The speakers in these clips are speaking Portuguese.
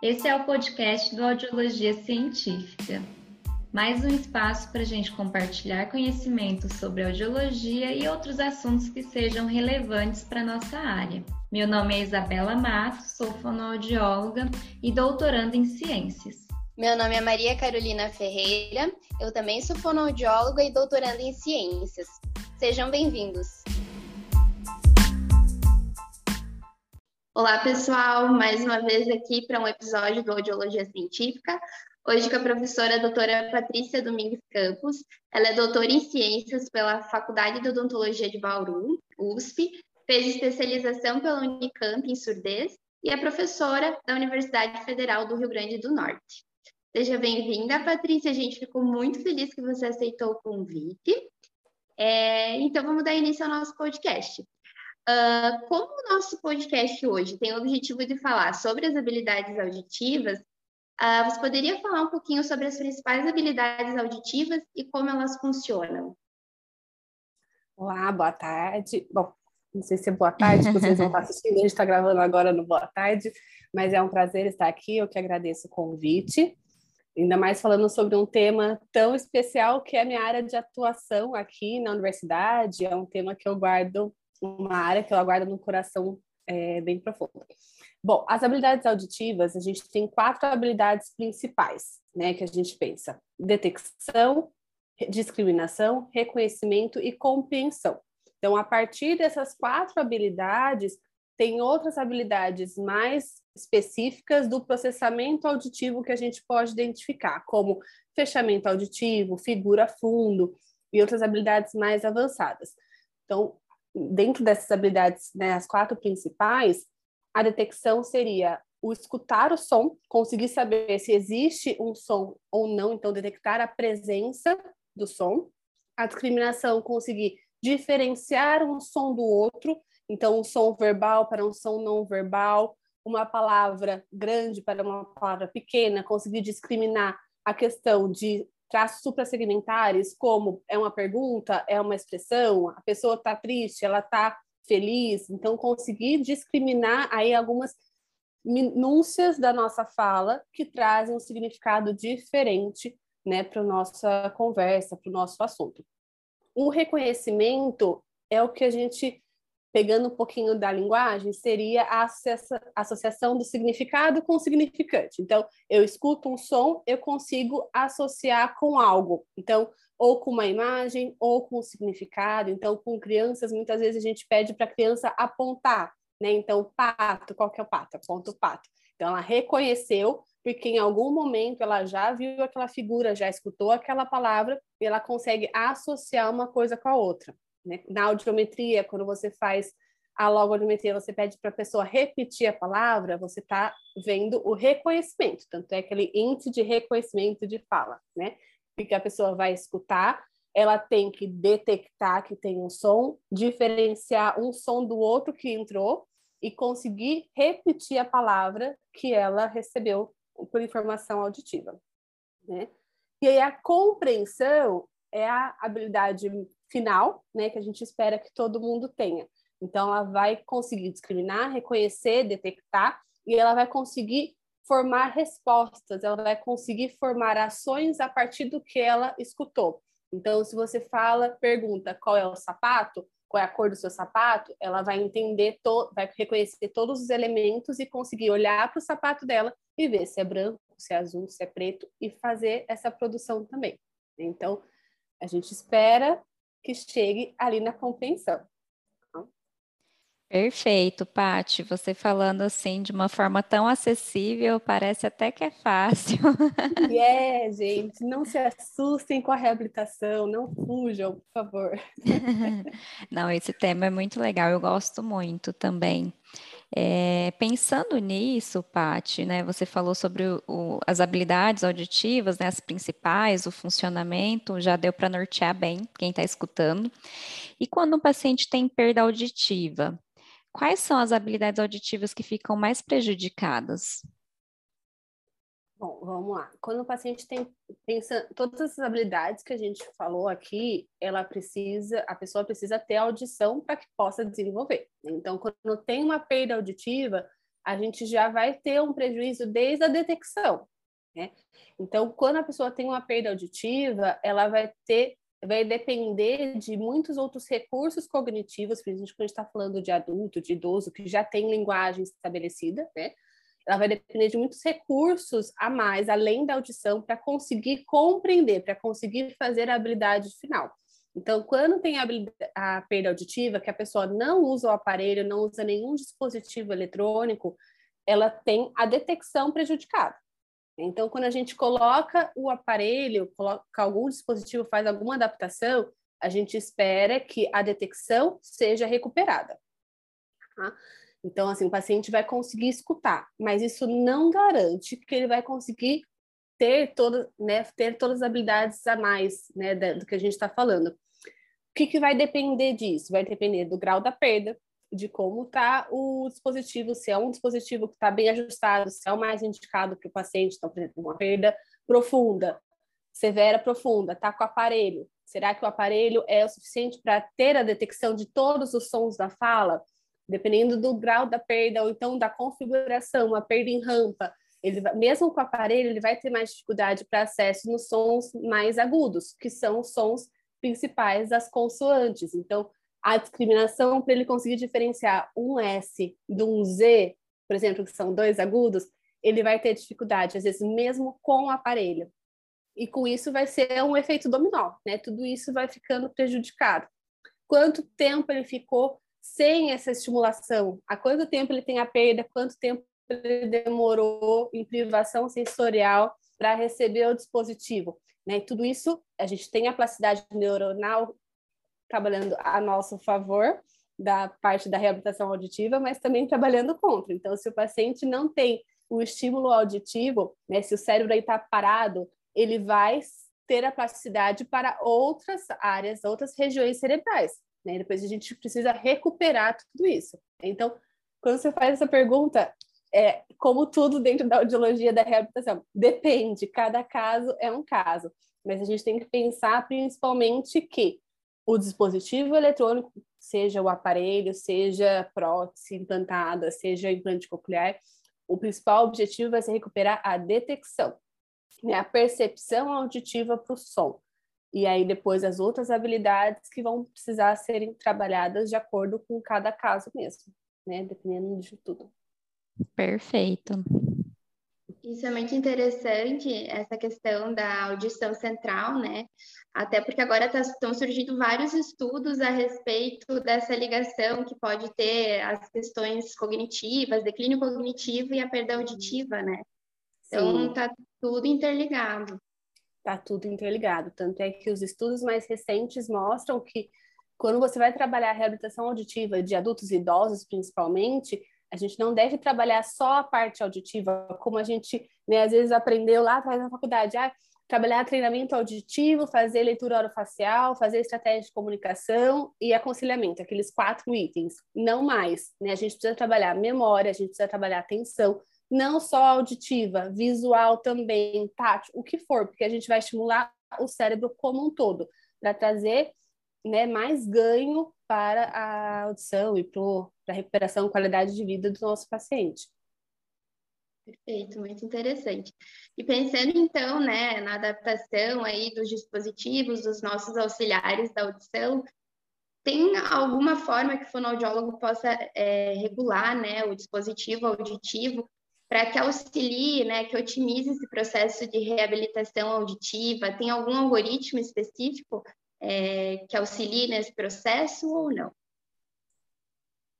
Esse é o podcast do Audiologia Científica. Mais um espaço para a gente compartilhar conhecimentos sobre audiologia e outros assuntos que sejam relevantes para a nossa área. Meu nome é Isabela Matos, sou fonoaudióloga e doutoranda em ciências. Meu nome é Maria Carolina Ferreira, eu também sou fonoaudióloga e doutoranda em ciências. Sejam bem-vindos! Olá, pessoal! Mais uma vez aqui para um episódio do Audiologia Científica. Hoje com a professora doutora Patrícia Domingues Campos. Ela é doutora em Ciências pela Faculdade de Odontologia de Bauru, USP, fez especialização pela Unicamp em surdez e é professora da Universidade Federal do Rio Grande do Norte. Seja bem-vinda, Patrícia. A gente ficou muito feliz que você aceitou o convite. É, então, vamos dar início ao nosso podcast. Uh, como o nosso podcast hoje tem o objetivo de falar sobre as habilidades auditivas, uh, você poderia falar um pouquinho sobre as principais habilidades auditivas e como elas funcionam? Olá, boa tarde. Bom, não sei se é boa tarde, que vocês vão estar assistindo, a gente está gravando agora no Boa Tarde, mas é um prazer estar aqui, eu que agradeço o convite ainda mais falando sobre um tema tão especial que é a minha área de atuação aqui na universidade, é um tema que eu guardo, uma área que eu guardo no coração é, bem profundo. Bom, as habilidades auditivas, a gente tem quatro habilidades principais, né, que a gente pensa: detecção, discriminação, reconhecimento e compreensão. Então, a partir dessas quatro habilidades, tem outras habilidades mais específicas do processamento auditivo que a gente pode identificar, como fechamento auditivo, figura fundo e outras habilidades mais avançadas. Então, dentro dessas habilidades, né, as quatro principais, a detecção seria o escutar o som, conseguir saber se existe um som ou não, então detectar a presença do som. A discriminação, conseguir diferenciar um som do outro então, um som verbal para um som não verbal, uma palavra grande para uma palavra pequena, conseguir discriminar a questão de traços suprassegmentares, como é uma pergunta, é uma expressão, a pessoa está triste, ela está feliz, então conseguir discriminar aí algumas minúcias da nossa fala que trazem um significado diferente né, para a nossa conversa, para o nosso assunto. O reconhecimento é o que a gente pegando um pouquinho da linguagem, seria a associação do significado com o significante. Então, eu escuto um som, eu consigo associar com algo. Então, ou com uma imagem, ou com um significado. Então, com crianças, muitas vezes a gente pede para a criança apontar, né? Então, pato, qual que é o pato? Aponta o pato. Então, ela reconheceu, porque em algum momento ela já viu aquela figura, já escutou aquela palavra, e ela consegue associar uma coisa com a outra. Né? Na audiometria, quando você faz a logometria, você pede para a pessoa repetir a palavra, você está vendo o reconhecimento, tanto é aquele índice de reconhecimento de fala, né? Porque a pessoa vai escutar, ela tem que detectar que tem um som, diferenciar um som do outro que entrou e conseguir repetir a palavra que ela recebeu por informação auditiva, né? E aí a compreensão é a habilidade final, né, que a gente espera que todo mundo tenha. Então, ela vai conseguir discriminar, reconhecer, detectar, e ela vai conseguir formar respostas, ela vai conseguir formar ações a partir do que ela escutou. Então, se você fala, pergunta qual é o sapato, qual é a cor do seu sapato, ela vai entender, vai reconhecer todos os elementos e conseguir olhar para o sapato dela e ver se é branco, se é azul, se é preto e fazer essa produção também. Então, a gente espera que chegue ali na compreensão. Perfeito, Pati. Você falando assim de uma forma tão acessível, parece até que é fácil. E é, gente, não se assustem com a reabilitação, não fujam, por favor. Não, esse tema é muito legal, eu gosto muito também. É, pensando nisso, Pati, né, você falou sobre o, o, as habilidades auditivas, né, as principais, o funcionamento, já deu para nortear bem quem está escutando. E quando um paciente tem perda auditiva, quais são as habilidades auditivas que ficam mais prejudicadas? Bom, vamos lá. Quando o paciente tem pensa todas essas habilidades que a gente falou aqui, ela precisa, a pessoa precisa ter audição para que possa desenvolver. Então, quando tem uma perda auditiva, a gente já vai ter um prejuízo desde a detecção. Né? Então, quando a pessoa tem uma perda auditiva, ela vai ter, vai depender de muitos outros recursos cognitivos, principalmente quando a gente está falando de adulto, de idoso, que já tem linguagem estabelecida, né? Ela vai depender de muitos recursos a mais, além da audição, para conseguir compreender, para conseguir fazer a habilidade final. Então, quando tem a, a, perda auditiva, que a pessoa não usa o aparelho, não usa nenhum dispositivo eletrônico, ela tem a detecção prejudicada. Então, quando a gente coloca o aparelho, coloca algum dispositivo, faz alguma adaptação, a gente espera que a detecção seja recuperada. Tá? Então, assim, o paciente vai conseguir escutar, mas isso não garante que ele vai conseguir ter, todo, né, ter todas as habilidades a mais né, do que a gente está falando. O que, que vai depender disso? Vai depender do grau da perda, de como está o dispositivo, se é um dispositivo que está bem ajustado, se é o mais indicado para o paciente, então, por exemplo, uma perda profunda, severa profunda, está com o aparelho. Será que o aparelho é o suficiente para ter a detecção de todos os sons da fala? Dependendo do grau da perda ou então da configuração, uma perda em rampa, ele mesmo com o aparelho, ele vai ter mais dificuldade para acesso nos sons mais agudos, que são os sons principais das consoantes. Então, a discriminação para ele conseguir diferenciar um S de um Z, por exemplo, que são dois agudos, ele vai ter dificuldade, às vezes, mesmo com o aparelho. E com isso vai ser um efeito dominó, né? Tudo isso vai ficando prejudicado. Quanto tempo ele ficou sem essa estimulação? Há quanto tempo ele tem a perda? Quanto tempo ele demorou em privação sensorial para receber o dispositivo? Né? Tudo isso, a gente tem a plasticidade neuronal trabalhando a nosso favor da parte da reabilitação auditiva, mas também trabalhando contra. Então, se o paciente não tem o estímulo auditivo, né, se o cérebro está parado, ele vai ter a plasticidade para outras áreas, outras regiões cerebrais. Né? Depois a gente precisa recuperar tudo isso. Então, quando você faz essa pergunta, é como tudo dentro da audiologia da reabilitação, depende, cada caso é um caso. Mas a gente tem que pensar principalmente que o dispositivo eletrônico, seja o aparelho, seja prótese implantada, seja implante coclear, o principal objetivo vai ser recuperar a detecção, né, a percepção auditiva para o som. E aí depois as outras habilidades que vão precisar serem trabalhadas de acordo com cada caso mesmo, né, dependendo de tudo. Perfeito. Isso é muito interessante, essa questão da audição central, né? Até porque agora tá, estão surgindo vários estudos a respeito dessa ligação que pode ter as questões cognitivas, declínio cognitivo e a perda auditiva, né? Então, Sim. tá tudo interligado. Tá tudo interligado. Tanto é que os estudos mais recentes mostram que quando você vai trabalhar a reabilitação auditiva de adultos e idosos, principalmente, a gente não deve trabalhar só a parte auditiva, como a gente, né, às vezes aprendeu lá atrás na faculdade, ah, trabalhar treinamento auditivo, fazer leitura orofacial, fazer estratégia de comunicação e aconselhamento, aqueles quatro itens, não mais, né? A gente precisa trabalhar memória, a gente precisa trabalhar atenção, não só auditiva, visual também, tátil, o que for, porque a gente vai estimular o cérebro como um todo, para trazer né, mais ganho para a audição e para a recuperação qualidade de vida do nosso paciente. Perfeito, muito interessante. E pensando então, né, na adaptação aí dos dispositivos, dos nossos auxiliares da audição, tem alguma forma que o fonoaudiólogo possa é, regular, né, o dispositivo auditivo para que auxilie, né, que otimize esse processo de reabilitação auditiva? Tem algum algoritmo específico é, que auxilie nesse processo ou não?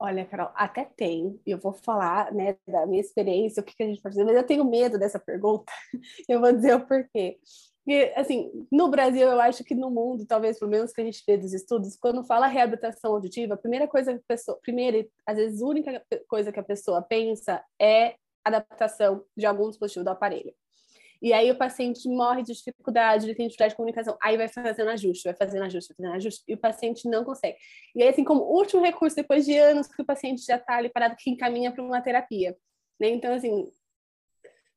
Olha, Carol, até tem, eu vou falar né, da minha experiência, o que, que a gente pode fazer, mas eu tenho medo dessa pergunta, eu vou dizer o porquê. Porque, assim, no Brasil, eu acho que no mundo, talvez pelo menos que a gente vê dos estudos, quando fala reabilitação auditiva, a primeira coisa que a pessoa, primeira às vezes única coisa que a pessoa pensa é adaptação de algum dispositivo do aparelho. E aí o paciente morre de dificuldade, ele tem dificuldade de comunicação. Aí vai fazendo ajuste, vai fazendo ajuste, vai fazendo ajuste, e o paciente não consegue. E aí, assim, como último recurso, depois de anos que o paciente já está ali parado, que encaminha para uma terapia. Né? Então, assim,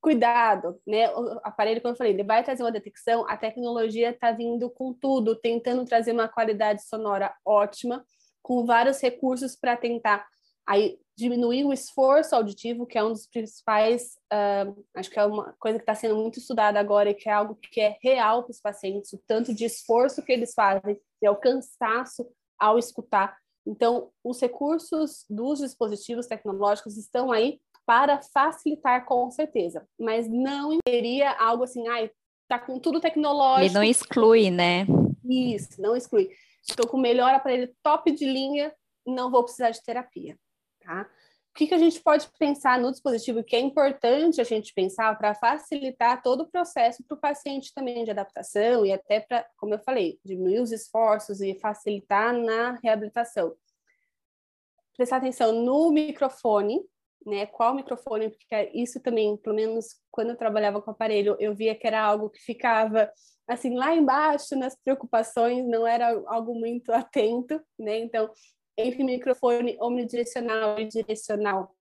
cuidado, né? O aparelho, como eu falei, ele vai trazer uma detecção, a tecnologia está vindo com tudo, tentando trazer uma qualidade sonora ótima, com vários recursos para tentar Aí, diminuir o esforço auditivo, que é um dos principais, uh, acho que é uma coisa que está sendo muito estudada agora e que é algo que é real para os pacientes, o tanto de esforço que eles fazem, é o cansaço ao escutar. Então, os recursos dos dispositivos tecnológicos estão aí para facilitar, com certeza, mas não seria algo assim, ai, tá com tudo tecnológico. Ele não exclui, né? Isso, não exclui. Estou com o melhor aparelho top de linha, não vou precisar de terapia, tá? O que, que a gente pode pensar no dispositivo que é importante a gente pensar para facilitar todo o processo para o paciente também de adaptação e até para, como eu falei, diminuir os esforços e facilitar na reabilitação. Prestar atenção no microfone, né? Qual microfone? Porque isso também, pelo menos quando eu trabalhava com aparelho, eu via que era algo que ficava assim lá embaixo nas preocupações, não era algo muito atento, né? Então, entre microfone omnidirecional e direcional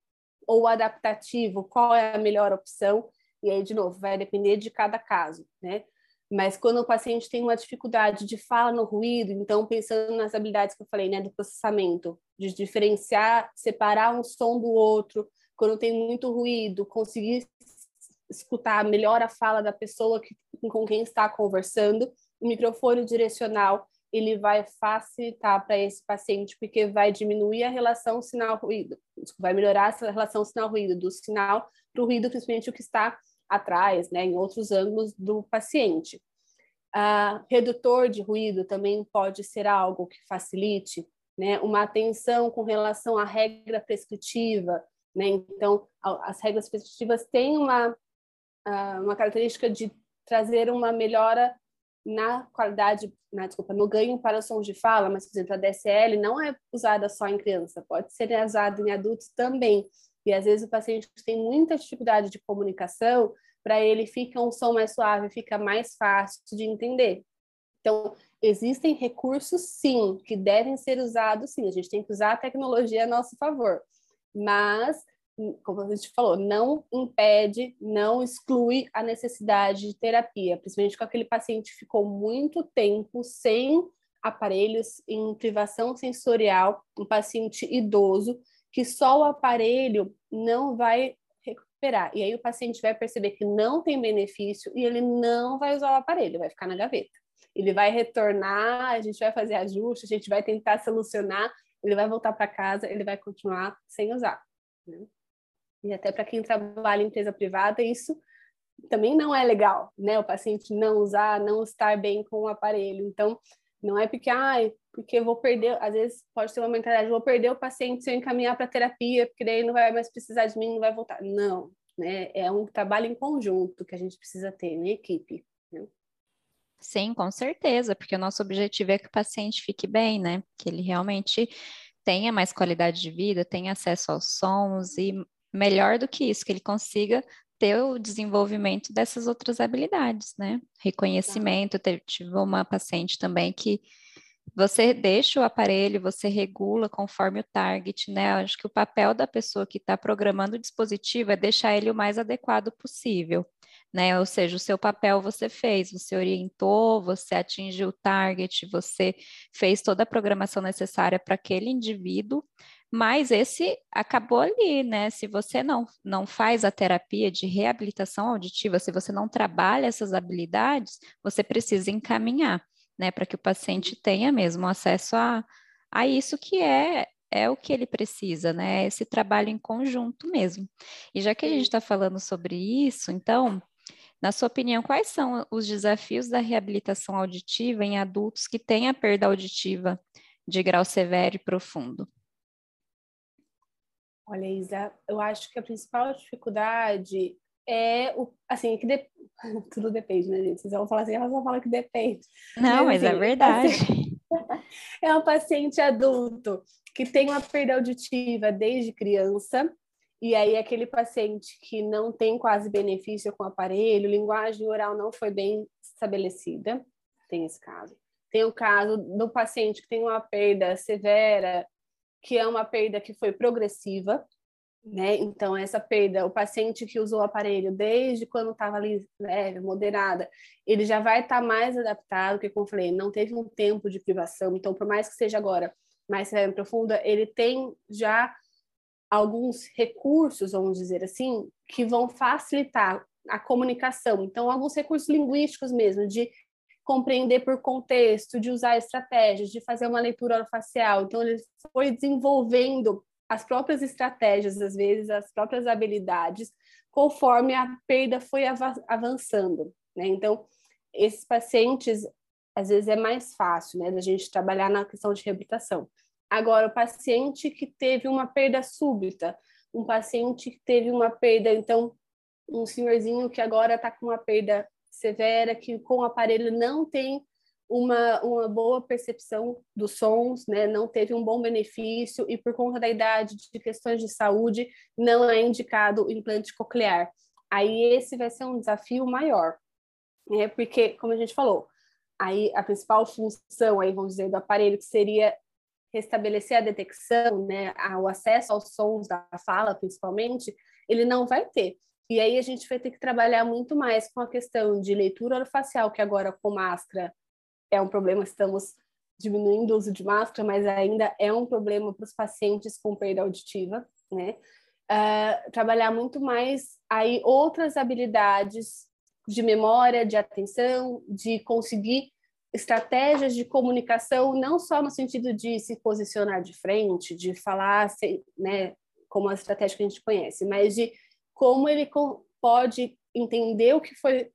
ou adaptativo, qual é a melhor opção? E aí, de novo, vai depender de cada caso, né? Mas quando o paciente tem uma dificuldade de fala no ruído, então pensando nas habilidades que eu falei, né, do processamento, de diferenciar, separar um som do outro, quando tem muito ruído, conseguir escutar melhor a fala da pessoa que, com quem está conversando, o microfone direcional ele vai facilitar para esse paciente, porque vai diminuir a relação sinal-ruído, vai melhorar essa relação sinal-ruído, do sinal para o ruído, principalmente o que está atrás, né, em outros ângulos do paciente. Redutor de ruído também pode ser algo que facilite né, uma atenção com relação à regra prescritiva. Né? Então, as regras prescritivas têm uma, uh, uma característica de trazer uma melhora na qualidade, na, desculpa, no ganho para o som de fala, mas, por exemplo, a DSL não é usada só em criança, pode ser usada em adultos também. E às vezes o paciente tem muita dificuldade de comunicação, para ele fica um som mais suave, fica mais fácil de entender. Então, existem recursos, sim, que devem ser usados, sim. A gente tem que usar a tecnologia a nosso favor. Mas como a gente falou, não impede, não exclui a necessidade de terapia, principalmente com aquele paciente que ficou muito tempo sem aparelhos em privação sensorial, um paciente idoso, que só o aparelho não vai recuperar. E aí o paciente vai perceber que não tem benefício e ele não vai usar o aparelho, vai ficar na gaveta. Ele vai retornar, a gente vai fazer ajustes, a gente vai tentar solucionar, ele vai voltar para casa, ele vai continuar sem usar. Né? E até para quem trabalha em empresa privada, isso também não é legal, né? O paciente não usar, não estar bem com o aparelho. Então, não é porque, ai, porque eu vou perder, às vezes pode ter uma mentalidade, vou perder o paciente se eu encaminhar para terapia, porque daí não vai mais precisar de mim, não vai voltar. Não, né? É um trabalho em conjunto que a gente precisa ter, em equipe. Né? Sim, com certeza, porque o nosso objetivo é que o paciente fique bem, né? Que ele realmente tenha mais qualidade de vida, tenha acesso aos sons e melhor do que isso, que ele consiga ter o desenvolvimento dessas outras habilidades, né? Reconhecimento. Eu tive uma paciente também que você deixa o aparelho, você regula conforme o target, né? Acho que o papel da pessoa que está programando o dispositivo é deixar ele o mais adequado possível, né? Ou seja, o seu papel você fez, você orientou, você atingiu o target, você fez toda a programação necessária para aquele indivíduo, mas esse acabou ali, né? Se você não, não faz a terapia de reabilitação auditiva, se você não trabalha essas habilidades, você precisa encaminhar, né? Para que o paciente tenha mesmo acesso a, a isso que é é o que ele precisa, né? Esse trabalho em conjunto mesmo. E já que a gente está falando sobre isso, então, na sua opinião, quais são os desafios da reabilitação auditiva em adultos que têm a perda auditiva de grau severo e profundo? Olha, Isa, eu acho que a principal dificuldade é o assim, que de... tudo depende, né, gente? Vocês vão falar assim, elas vão falar que depende. Não, mas, mas é assim, é verdade. É um paciente adulto que tem uma perda auditiva desde criança, e aí aquele paciente que não tem quase benefício com o aparelho, linguagem oral não foi bem estabelecida, tem esse caso. Tem o caso do paciente que tem uma perda severa que é uma perda que foi progressiva, né? Então, essa perda, o paciente que usou o aparelho desde quando estava ali leve, moderada, ele já vai estar tá mais adaptado, porque, como eu falei, não teve um tempo de privação. Então, por mais que seja agora mais e profunda, ele tem já alguns recursos, vamos dizer assim, que vão facilitar a comunicação. Então, alguns recursos linguísticos mesmo, de compreender por contexto, de usar estratégias, de fazer uma leitura facial. Então, ele foi desenvolvendo as próprias estratégias, às vezes, as próprias habilidades, conforme a perda foi avançando. Né? Então, esses pacientes, às vezes, é mais fácil né, da gente trabalhar na questão de reabilitação. Agora, o paciente que teve uma perda súbita, um paciente que teve uma perda, então, um senhorzinho que agora está com uma perda severa, que com o aparelho não tem uma, uma boa percepção dos sons, né? não teve um bom benefício e por conta da idade, de questões de saúde, não é indicado o implante coclear. Aí esse vai ser um desafio maior, né? porque, como a gente falou, aí a principal função, aí vamos dizer, do aparelho que seria restabelecer a detecção, né, o acesso aos sons da fala, principalmente, ele não vai ter. E aí a gente vai ter que trabalhar muito mais com a questão de leitura orofacial, que agora com máscara é um problema, estamos diminuindo o uso de máscara, mas ainda é um problema para os pacientes com perda auditiva, né? Uh, trabalhar muito mais aí outras habilidades de memória, de atenção, de conseguir estratégias de comunicação, não só no sentido de se posicionar de frente, de falar, né, como a estratégia que a gente conhece, mas de como ele pode entender o que foi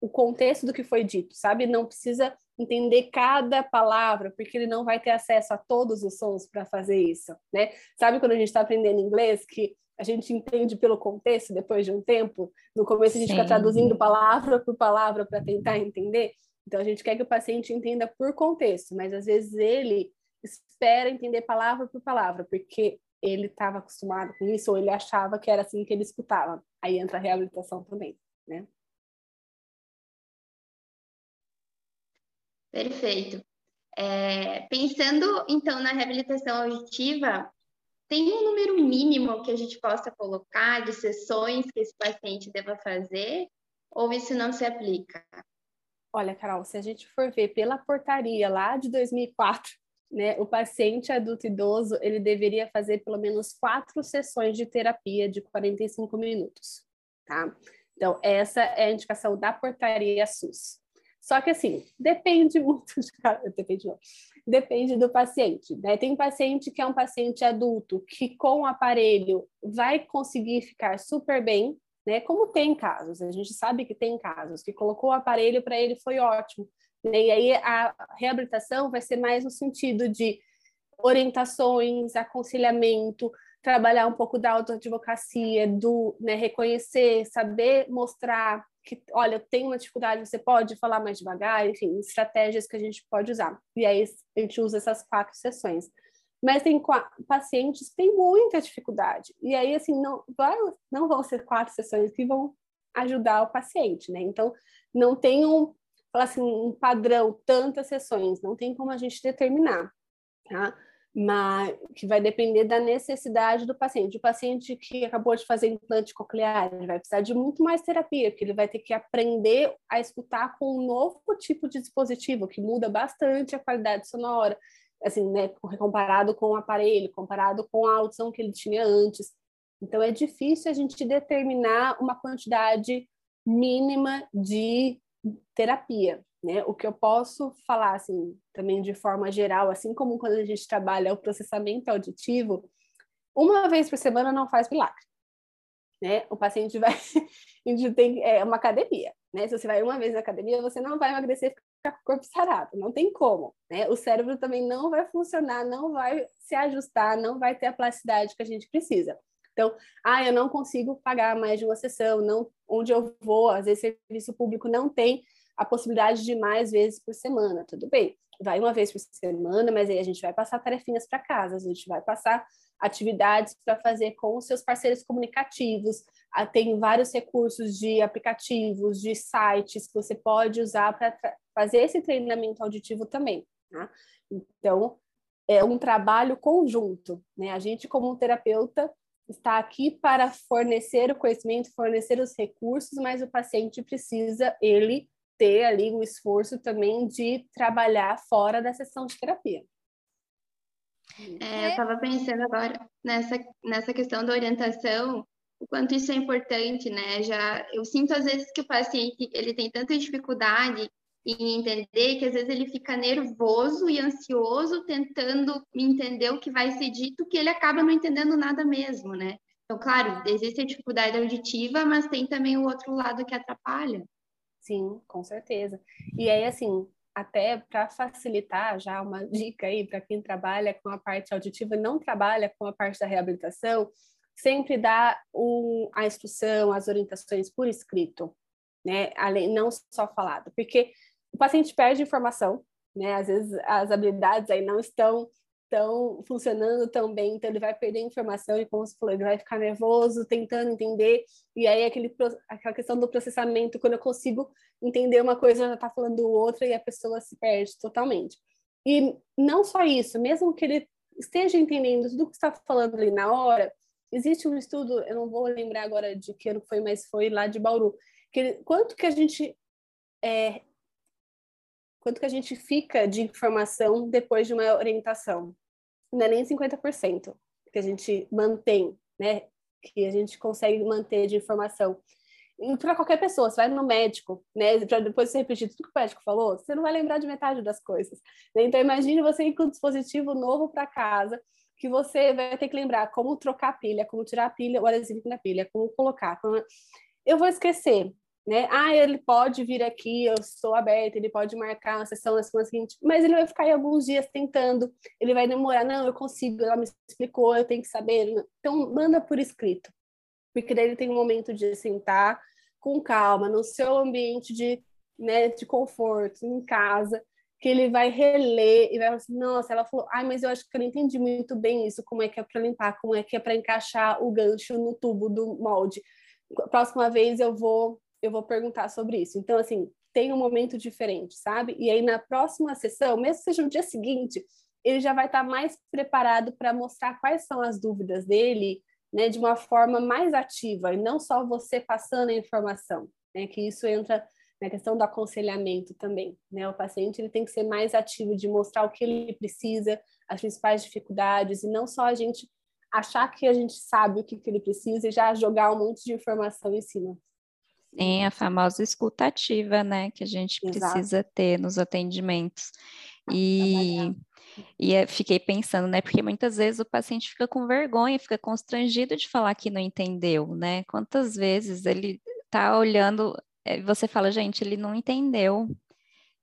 o contexto do que foi dito, sabe? Não precisa entender cada palavra, porque ele não vai ter acesso a todos os sons para fazer isso, né? Sabe quando a gente está aprendendo inglês que a gente entende pelo contexto depois de um tempo? No começo a gente Sim. fica traduzindo palavra por palavra para tentar entender. Então a gente quer que o paciente entenda por contexto, mas às vezes ele espera entender palavra por palavra, porque ele estava acostumado com isso ou ele achava que era assim que ele escutava. Aí entra a reabilitação também, né? Perfeito. É, pensando então na reabilitação auditiva, tem um número mínimo que a gente possa colocar de sessões que esse paciente deva fazer ou isso não se aplica? Olha, Carol, se a gente for ver pela portaria lá de 2004, né, o paciente adulto idoso ele deveria fazer pelo menos quatro sessões de terapia de 45 minutos, tá? Então, essa é a indicação da portaria SUS. Só que, assim, depende muito, de, depende, depende do paciente, né? Tem paciente que é um paciente adulto que com o aparelho vai conseguir ficar super bem, né? Como tem casos, a gente sabe que tem casos que colocou o aparelho para ele foi ótimo, né? E aí a reabilitação vai ser mais no sentido de orientações, aconselhamento, trabalhar um pouco da autoadvocacia, do né, reconhecer, saber mostrar que, olha, eu tenho uma dificuldade, você pode falar mais devagar, enfim, estratégias que a gente pode usar. E aí a gente usa essas quatro sessões. Mas tem pacientes que têm muita dificuldade. E aí, assim, não, não vão ser quatro sessões que vão ajudar o paciente, né? Então, não tem um, falar assim, um padrão, tantas sessões, não tem como a gente determinar, tá? Mas que vai depender da necessidade do paciente. O paciente que acabou de fazer implante coclear, ele vai precisar de muito mais terapia, porque ele vai ter que aprender a escutar com um novo tipo de dispositivo, que muda bastante a qualidade sonora, assim, né, comparado com o aparelho, comparado com a audição que ele tinha antes. Então é difícil a gente determinar uma quantidade mínima de terapia, né? O que eu posso falar, assim, também de forma geral, assim como quando a gente trabalha o processamento auditivo, uma vez por semana não faz milagre, né? O paciente vai, a gente tem é uma academia, né? Se você vai uma vez na academia, você não vai emagrecer ficar com o corpo sarado, não tem como, né? O cérebro também não vai funcionar, não vai se ajustar, não vai ter a plasticidade que a gente precisa. Então, ah, eu não consigo pagar mais de uma sessão, não, onde eu vou, às vezes serviço público não tem a possibilidade de mais vezes por semana, tudo bem. Vai uma vez por semana, mas aí a gente vai passar tarefinhas para casa, a gente vai passar atividades para fazer com os seus parceiros comunicativos. Ah, tem vários recursos de aplicativos, de sites que você pode usar para fazer esse treinamento auditivo também. Tá? Então, é um trabalho conjunto. Né? A gente, como terapeuta, está aqui para fornecer o conhecimento, fornecer os recursos, mas o paciente precisa ele ter ali o esforço também de trabalhar fora da sessão de terapia. É, eu estava pensando agora nessa, nessa questão da orientação, o quanto isso é importante, né? Já eu sinto às vezes que o paciente ele tem tanta dificuldade em entender que às vezes ele fica nervoso e ansioso tentando entender o que vai ser dito, que ele acaba não entendendo nada mesmo, né? Então, claro, existe a dificuldade auditiva, mas tem também o outro lado que atrapalha. Sim, com certeza. E aí, assim, até para facilitar, já uma dica aí para quem trabalha com a parte auditiva não trabalha com a parte da reabilitação, sempre dá um, a instrução, as orientações por escrito, né? Além, não só falado, porque paciente perde informação, né? Às vezes as habilidades aí não estão tão funcionando tão bem, então ele vai perder informação e como você falou, ele vai ficar nervoso, tentando entender, e aí aquele, aquela questão do processamento, quando eu consigo entender uma coisa, já está falando outra e a pessoa se perde totalmente. E não só isso, mesmo que ele esteja entendendo tudo que está falando ali na hora, existe um estudo, eu não vou lembrar agora de que ano foi, mas foi lá de Bauru, que quanto que a gente é, quanto que a gente fica de informação depois de uma orientação. Não é nem 50% que a gente mantém, né? Que a gente consegue manter de informação. E para qualquer pessoa, você vai no médico, né? Para depois você repetir tudo que o médico falou, você não vai lembrar de metade das coisas. Né? Então imagine você ir com um dispositivo novo para casa, que você vai ter que lembrar como trocar a pilha, como tirar a pilha, o adesivo na pilha, como colocar. Como... Eu vou esquecer, né? Ah, ele pode vir aqui, eu estou aberto, ele pode marcar uma sessão na semana seguinte, mas ele vai ficar aí alguns dias tentando, ele vai demorar, não, eu consigo, ela me explicou, eu tenho que saber. Então, manda por escrito, porque daí ele tem um momento de sentar com calma, no seu ambiente de, né, de conforto, em casa, que ele vai reler e vai falar assim, nossa, ela falou, ai, mas eu acho que eu não entendi muito bem isso, como é que é para limpar, como é que é para encaixar o gancho no tubo do molde. Próxima vez eu vou eu vou perguntar sobre isso. Então, assim, tem um momento diferente, sabe? E aí, na próxima sessão, mesmo seja no dia seguinte, ele já vai estar mais preparado para mostrar quais são as dúvidas dele, né, de uma forma mais ativa, e não só você passando a informação, né, que isso entra na questão do aconselhamento também, né, o paciente ele tem que ser mais ativo de mostrar o que ele precisa, as principais dificuldades, e não só a gente achar que a gente sabe o que, que ele precisa e já jogar um monte de informação em cima. Tem a famosa escutativa, né, que a gente Exato. precisa ter nos atendimentos. E, e é, fiquei pensando, né, porque muitas vezes o paciente fica com vergonha, fica constrangido de falar que não entendeu, né? Quantas vezes ele tá olhando, eh, você fala, gente, ele não entendeu.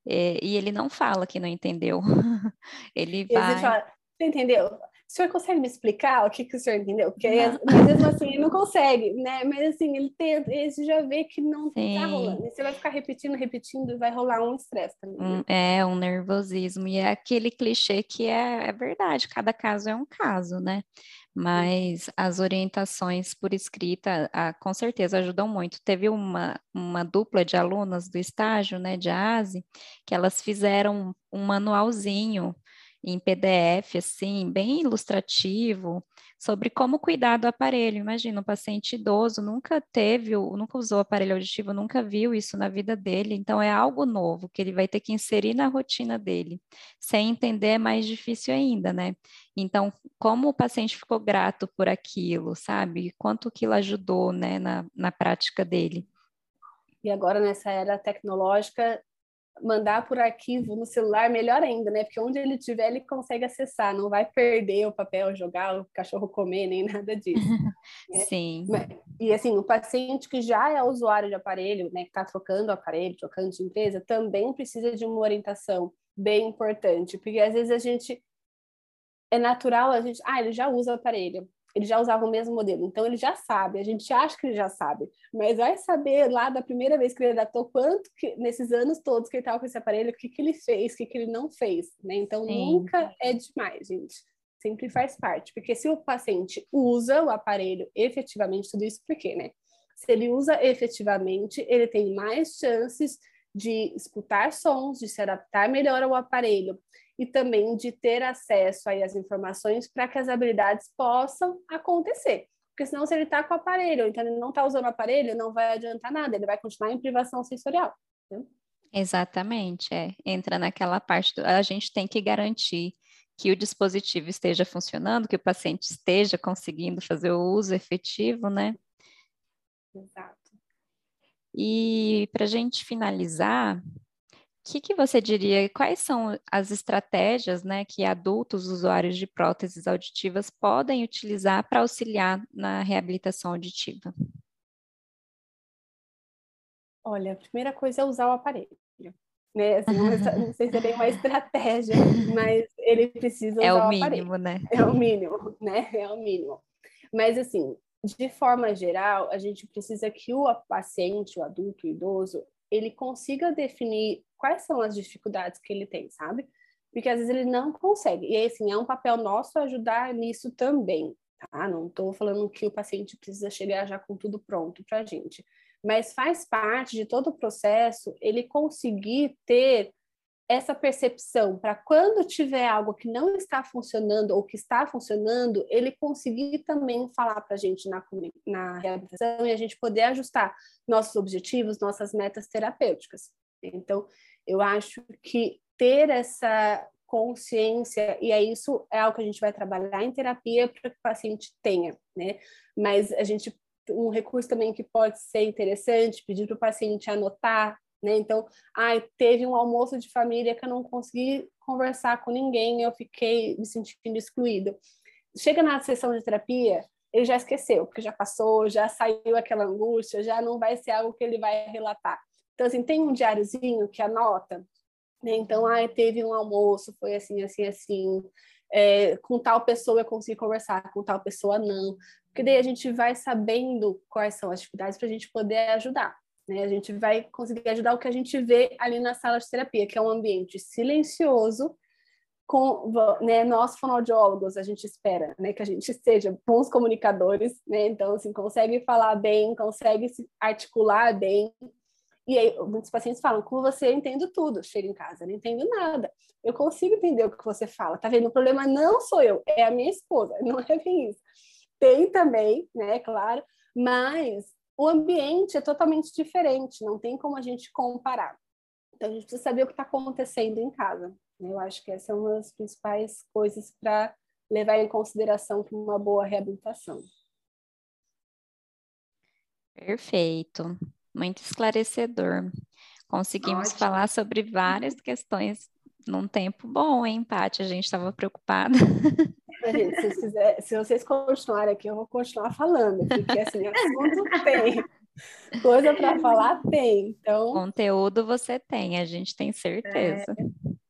É, e ele não fala que não entendeu. ele vai. Fala, você entendeu? O senhor consegue me explicar o que, que o senhor entendeu? Porque às vezes assim, ele não consegue, né? Mas assim, ele tenta, ele já vê que não tá Sim. tá rolando. E você vai ficar repetindo, repetindo, e vai rolar um estresse também. Né? é, um nervosismo. E é aquele clichê que é, é verdade, cada caso é um caso, né? Mas as orientações por escrita, ah, com certeza ajudam muito. Teve uma, uma dupla de alunas do estágio, né, de ASE, que elas fizeram um manualzinho em PDF, assim, bem ilustrativo, sobre como cuidar do aparelho. Imagina, um paciente idoso nunca teve, nunca usou aparelho auditivo, nunca viu isso na vida dele, então é algo novo que ele vai ter que inserir na rotina dele. Sem entender é mais difícil ainda, né? Então, como o paciente ficou grato por aquilo, sabe? Quanto aquilo ajudou, né, na, na prática dele. E agora, nessa era tecnológica, mandar por arquivo no celular, melhor ainda, né? Porque onde ele estiver, ele consegue acessar, não vai perder o papel, jogar o cachorro comer, nem nada disso. né? Sim. E assim, o paciente que já é usuário de aparelho, né, que está trocando o aparelho, trocando de empresa, também precisa de uma orientação bem importante, porque às vezes a gente é natural a gente, ah, ele já usa o aparelho ele já usava o mesmo modelo, então ele já sabe, a gente acha que ele já sabe, mas vai saber lá da primeira vez que ele adaptou quanto que, nesses anos todos que ele estava com esse aparelho, o que, que ele fez, o que, que ele não fez, né? Então Sim. nunca é demais, gente. Sempre faz parte, porque se o paciente usa o aparelho efetivamente, tudo isso por quê, né? Se ele usa efetivamente, ele tem mais chances de escutar sons, de se adaptar melhor ao aparelho e também de ter acesso aí às informações para que as habilidades possam acontecer. Porque senão, se ele está com o aparelho, então ele não está usando o aparelho, não vai adiantar nada, ele vai continuar em privação sensorial. Né? Exatamente, é. Entra naquela parte, do, a gente tem que garantir que o dispositivo esteja funcionando, que o paciente esteja conseguindo fazer o uso efetivo, né? Exato. E para a gente finalizar, que, que você diria, quais são as estratégias né, que adultos usuários de próteses auditivas podem utilizar para auxiliar na reabilitação auditiva? Olha, a primeira coisa é usar o aparelho. Né? Assim, não sei se tem uma estratégia, mas ele precisa é usar o, o mínimo, aparelho. né? É o mínimo, né? É o mínimo. Mas assim, de forma geral, a gente precisa que o paciente, o adulto, o idoso, ele consiga definir quais são as dificuldades que ele tem, sabe? Porque às vezes ele não consegue. E assim, é um papel nosso ajudar nisso também, tá? Não estou falando que o paciente precisa chegar já com tudo pronto para a gente mas faz parte de todo o processo ele conseguir ter essa percepção para quando tiver algo que não está funcionando ou que está funcionando, ele conseguir também falar para a gente na, na reabilitação e a gente poder ajustar nossos objetivos, nossas metas terapêuticas. Então, eu acho que ter essa consciência, e é isso é algo que a gente vai trabalhar em terapia para que o paciente tenha, né? Mas a gente um recurso também que pode ser interessante, pedir para o paciente anotar, né? Então, ai, teve um almoço de família que eu não consegui conversar com ninguém, eu fiquei me sentindo excluído. Chega na sessão de terapia, ele já esqueceu, porque já passou, já saiu aquela angústia, já não vai ser algo que ele vai relatar. Então, assim, tem um diáriozinho que anota, né? Então, ai, teve um almoço, foi assim, assim, assim, é, com tal pessoa eu consegui conversar, com tal pessoa não porque daí a gente vai sabendo quais são as dificuldades para a gente poder ajudar. Né? A gente vai conseguir ajudar o que a gente vê ali na sala de terapia, que é um ambiente silencioso, com né, nós fonoaudiólogos a gente espera né, que a gente seja bons comunicadores, né? então assim consegue falar bem, consegue se articular bem. E aí muitos pacientes falam: com você eu entendo tudo, chego em casa não entendo nada. Eu consigo entender o que você fala. Tá vendo? O problema não sou eu, é a minha esposa. Não é bem isso. Tem também, né, claro, mas o ambiente é totalmente diferente, não tem como a gente comparar. Então a gente precisa saber o que está acontecendo em casa. Né? Eu acho que essa é uma das principais coisas para levar em consideração para uma boa reabilitação. Perfeito, muito esclarecedor. Conseguimos Ótimo. falar sobre várias questões num tempo bom, hein, Paty? A gente estava preocupada. Gente, se, quiser, se, vocês continuarem aqui, eu vou continuar falando, porque assim, assunto tem. Coisa para falar tem. Então, conteúdo você tem, a gente tem certeza.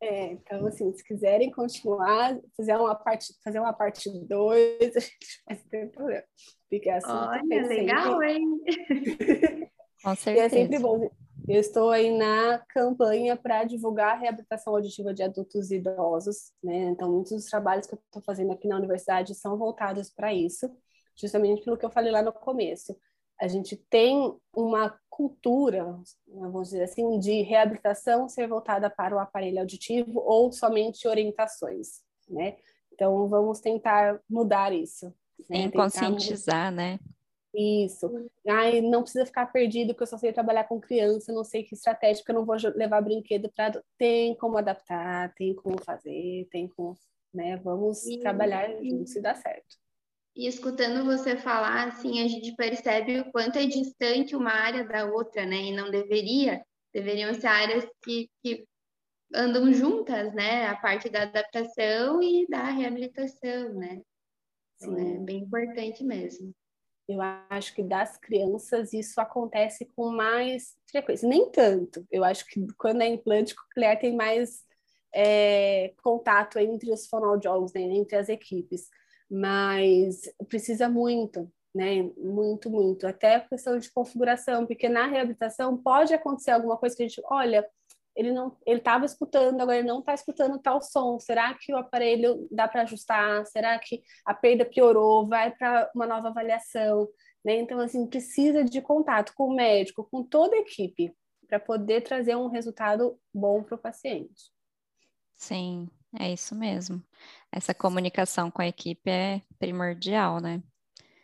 É, é, então assim, se quiserem continuar, fazer uma parte, fazer uma parte 2, a gente vai ter problema. Porque assim, Olha, legal, sempre... hein? Com certeza. E é sempre bom. Eu estou aí na campanha para divulgar a reabilitação auditiva de adultos e idosos, né? Então, muitos dos trabalhos que eu estou fazendo aqui na universidade são voltados para isso, justamente pelo que eu falei lá no começo. A gente tem uma cultura, vamos dizer assim, de reabilitação ser voltada para o aparelho auditivo ou somente orientações, né? Então, vamos tentar mudar isso. Né? Conscientizar, né? Isso. Ai, não precisa ficar perdido, porque eu só sei trabalhar com criança, não sei que estratégia, porque eu não vou levar brinquedo para. Tem como adaptar, tem como fazer, tem como. Né? Vamos e, trabalhar juntos se dá certo. E escutando você falar, assim, a gente percebe o quanto é distante uma área da outra, né? E não deveria, deveriam ser áreas que, que andam juntas, né? A parte da adaptação e da reabilitação, né? Então, é bem importante mesmo. Eu acho que das crianças isso acontece com mais frequência. Nem tanto. Eu acho que quando é implante coclear tem mais é, contato entre os fonoaudiólogos, né, entre as equipes. Mas precisa muito, né? Muito, muito. Até a questão de configuração, porque na reabilitação pode acontecer alguma coisa que a gente, olha, ele não ele estava escutando, agora ele não está escutando tal som. Será que o aparelho dá para ajustar? Será que a perda piorou? Vai para uma nova avaliação? Né? Então, assim, precisa de contato com o médico, com toda a equipe, para poder trazer um resultado bom para o paciente. Sim, é isso mesmo. Essa comunicação com a equipe é primordial, né?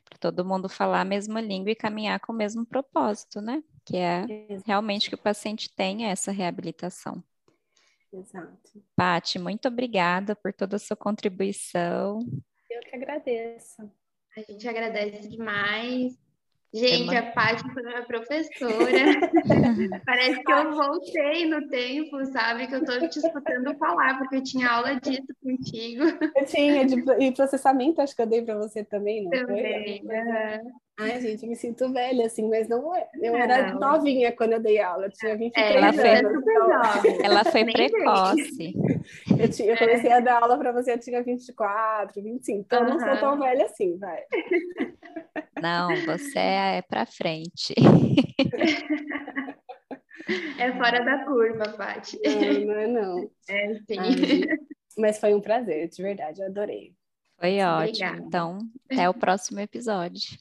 Para todo mundo falar a mesma língua e caminhar com o mesmo propósito, né? Que é realmente que o paciente tenha essa reabilitação. Exato. Pati, muito obrigada por toda a sua contribuição. Eu que agradeço. A gente agradece demais. Gente, a Paty foi minha professora. Parece que eu voltei no tempo, sabe? Que eu estou te escutando falar, porque eu tinha aula disso contigo. Eu tinha, de, e processamento, acho que eu dei para você também, não também, foi? Uhum. Ai, gente, me sinto velha, assim, mas não é. Eu era não. novinha quando eu dei aula, eu tinha 23 é, ela anos. Foi, então... Ela foi precoce. Eu, tinha, eu comecei é. a dar aula para você, eu tinha 24, 25, então uhum. eu não sou tão velha assim, vai. Não, você é para frente. É fora da curva, Paty. Não, não é não. É sim. Ai, mas foi um prazer, de verdade, eu adorei. Foi ótimo. Obrigada. Então, até o próximo episódio.